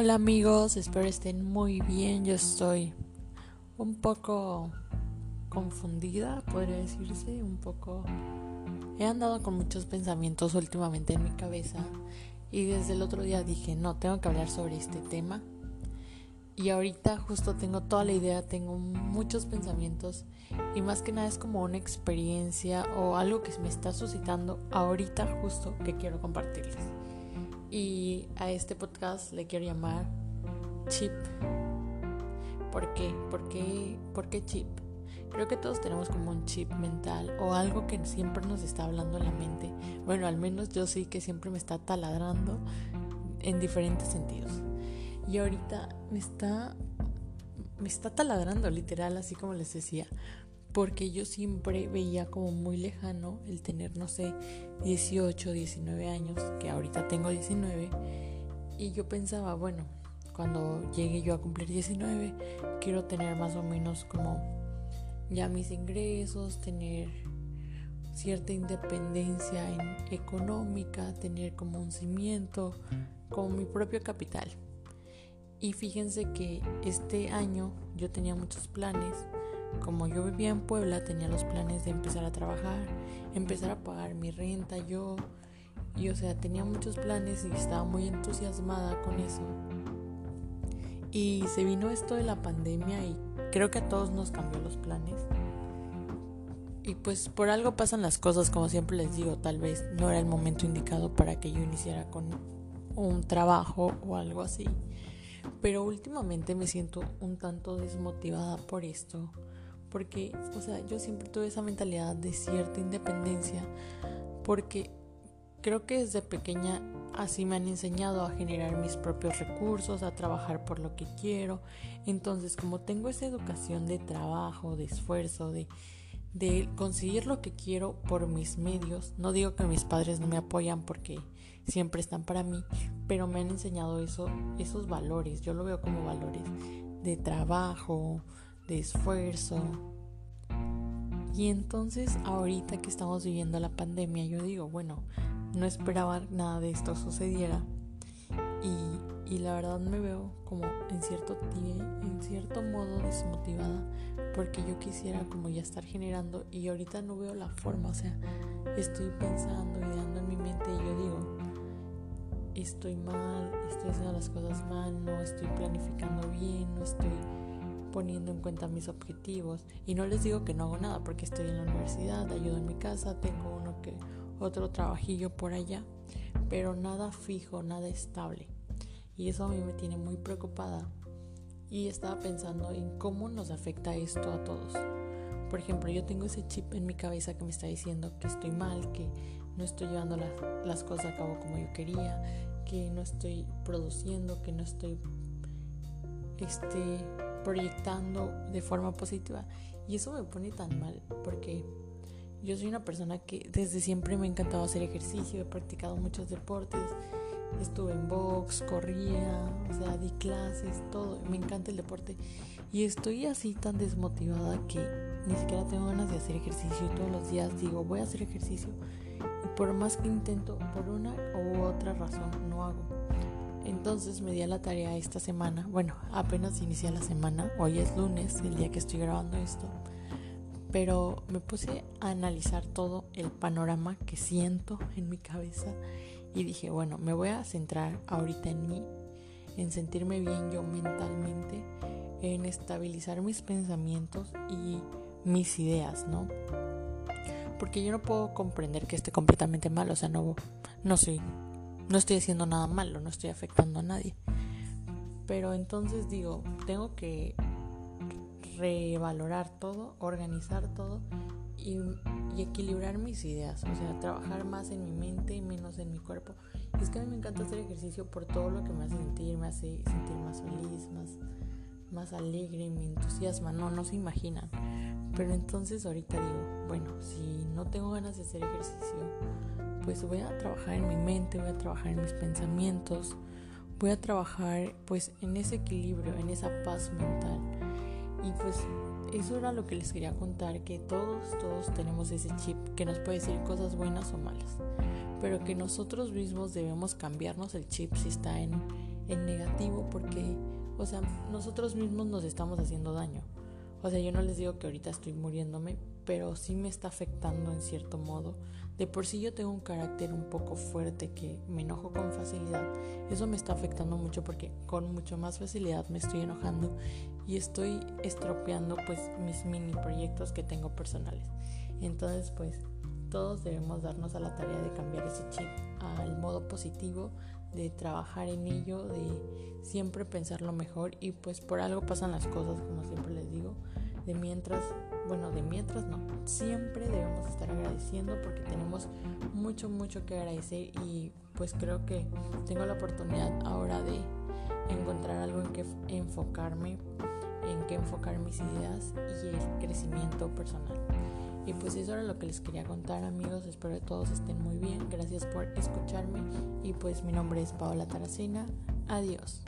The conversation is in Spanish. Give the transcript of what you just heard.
Hola amigos, espero estén muy bien. Yo estoy un poco confundida, podría decirse, un poco... He andado con muchos pensamientos últimamente en mi cabeza y desde el otro día dije, no, tengo que hablar sobre este tema. Y ahorita justo tengo toda la idea, tengo muchos pensamientos y más que nada es como una experiencia o algo que me está suscitando ahorita justo que quiero compartirles. Y a este podcast le quiero llamar Chip. ¿Por qué? ¿Por qué, ¿Por qué chip? Creo que todos tenemos como un chip mental o algo que siempre nos está hablando en la mente. Bueno, al menos yo sí que siempre me está taladrando en diferentes sentidos. Y ahorita me está me está taladrando literal, así como les decía, porque yo siempre veía como muy lejano el tener, no sé, 18, 19 años, que ahorita tengo 19, y yo pensaba, bueno, cuando llegue yo a cumplir 19, quiero tener más o menos como ya mis ingresos, tener cierta independencia en económica, tener como un cimiento, como mi propio capital. Y fíjense que este año yo tenía muchos planes como yo vivía en Puebla, tenía los planes de empezar a trabajar, empezar a pagar mi renta yo. Y o sea, tenía muchos planes y estaba muy entusiasmada con eso. Y se vino esto de la pandemia y creo que a todos nos cambió los planes. Y pues por algo pasan las cosas, como siempre les digo, tal vez no era el momento indicado para que yo iniciara con un trabajo o algo así. Pero últimamente me siento un tanto desmotivada por esto porque, o sea, yo siempre tuve esa mentalidad de cierta independencia, porque creo que desde pequeña así me han enseñado a generar mis propios recursos, a trabajar por lo que quiero. Entonces, como tengo esa educación de trabajo, de esfuerzo, de, de conseguir lo que quiero por mis medios, no digo que mis padres no me apoyan porque siempre están para mí, pero me han enseñado eso, esos valores, yo lo veo como valores de trabajo, de esfuerzo. Y entonces ahorita que estamos viviendo la pandemia, yo digo, bueno, no esperaba nada de esto sucediera. Y, y la verdad me veo como en cierto, en cierto modo desmotivada porque yo quisiera como ya estar generando y ahorita no veo la forma, o sea, estoy pensando, ideando en mi mente y yo digo, estoy mal, estoy haciendo las cosas mal, no estoy planificando bien, no estoy poniendo en cuenta mis objetivos y no les digo que no hago nada porque estoy en la universidad, ayudo en mi casa, tengo uno que otro trabajillo por allá, pero nada fijo, nada estable. Y eso a mí me tiene muy preocupada y estaba pensando en cómo nos afecta esto a todos. Por ejemplo, yo tengo ese chip en mi cabeza que me está diciendo que estoy mal, que no estoy llevando las, las cosas a cabo como yo quería, que no estoy produciendo, que no estoy este proyectando de forma positiva. Y eso me pone tan mal porque yo soy una persona que desde siempre me ha encantado hacer ejercicio, he practicado muchos deportes, estuve en box, corría, o sea, di clases, todo, me encanta el deporte. Y estoy así tan desmotivada que ni siquiera tengo ganas de hacer ejercicio todos los días digo, voy a hacer ejercicio. Y por más que intento, por una u otra razón, no hago. Entonces me di a la tarea esta semana, bueno, apenas inicié la semana, hoy es lunes, el día que estoy grabando esto, pero me puse a analizar todo el panorama que siento en mi cabeza y dije, bueno, me voy a centrar ahorita en mí, en sentirme bien yo mentalmente, en estabilizar mis pensamientos y mis ideas, ¿no? Porque yo no puedo comprender que esté completamente mal, o sea, no, no soy no estoy haciendo nada malo, no estoy afectando a nadie. Pero entonces digo, tengo que revalorar todo, organizar todo y, equilibrar mis ideas, o sea, trabajar más en mi mente y menos en mi cuerpo. Y es que a mí me encanta hacer ejercicio por todo lo que me hace sentir, me hace sentir más feliz, más, más alegre, me entusiasma, no, no se imaginan. Pero entonces ahorita digo, bueno, si no tengo ganas de hacer ejercicio, pues voy a trabajar en mi mente, voy a trabajar en mis pensamientos, voy a trabajar pues en ese equilibrio, en esa paz mental. Y pues eso era lo que les quería contar, que todos, todos tenemos ese chip que nos puede decir cosas buenas o malas, pero que nosotros mismos debemos cambiarnos el chip si está en, en negativo porque, o sea, nosotros mismos nos estamos haciendo daño. O sea, yo no les digo que ahorita estoy muriéndome, pero sí me está afectando en cierto modo. De por sí yo tengo un carácter un poco fuerte que me enojo con facilidad. Eso me está afectando mucho porque con mucho más facilidad me estoy enojando y estoy estropeando pues mis mini proyectos que tengo personales. Entonces pues todos debemos darnos a la tarea de cambiar ese chip al modo positivo, de trabajar en ello, de siempre pensar lo mejor y pues por algo pasan las cosas, como siempre les digo, de mientras, bueno, de mientras no, siempre debemos estar agradeciendo porque tenemos mucho, mucho que agradecer y pues creo que tengo la oportunidad ahora de encontrar algo en que enfocarme, en que enfocar mis ideas y el crecimiento personal. Y pues eso era lo que les quería contar amigos, espero que todos estén muy bien, gracias por escucharme y pues mi nombre es Paola Taracena, adiós.